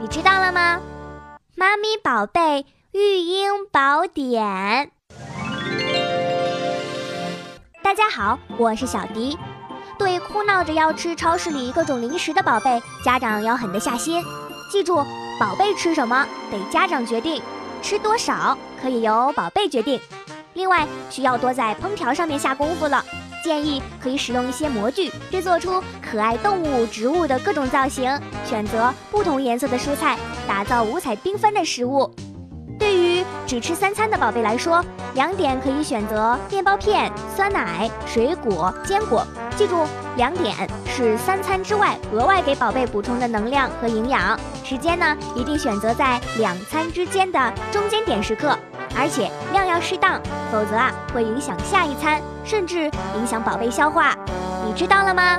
你知道了吗？妈咪宝贝育婴宝典。大家好，我是小迪。对哭闹着要吃超市里各种零食的宝贝，家长要狠得下心。记住，宝贝吃什么得家长决定，吃多少可以由宝贝决定。另外，需要多在烹调上面下功夫了。建议可以使用一些模具，制作出可爱动物、植物的各种造型，选择不同颜色的蔬菜，打造五彩缤纷的食物。对于只吃三餐的宝贝来说，两点可以选择面包片、酸奶、水果、坚果。记住，两点是三餐之外额外给宝贝补充的能量和营养。时间呢，一定选择在两餐之间的中间点时刻。而且量要适当，否则啊会影响下一餐，甚至影响宝贝消化。你知道了吗？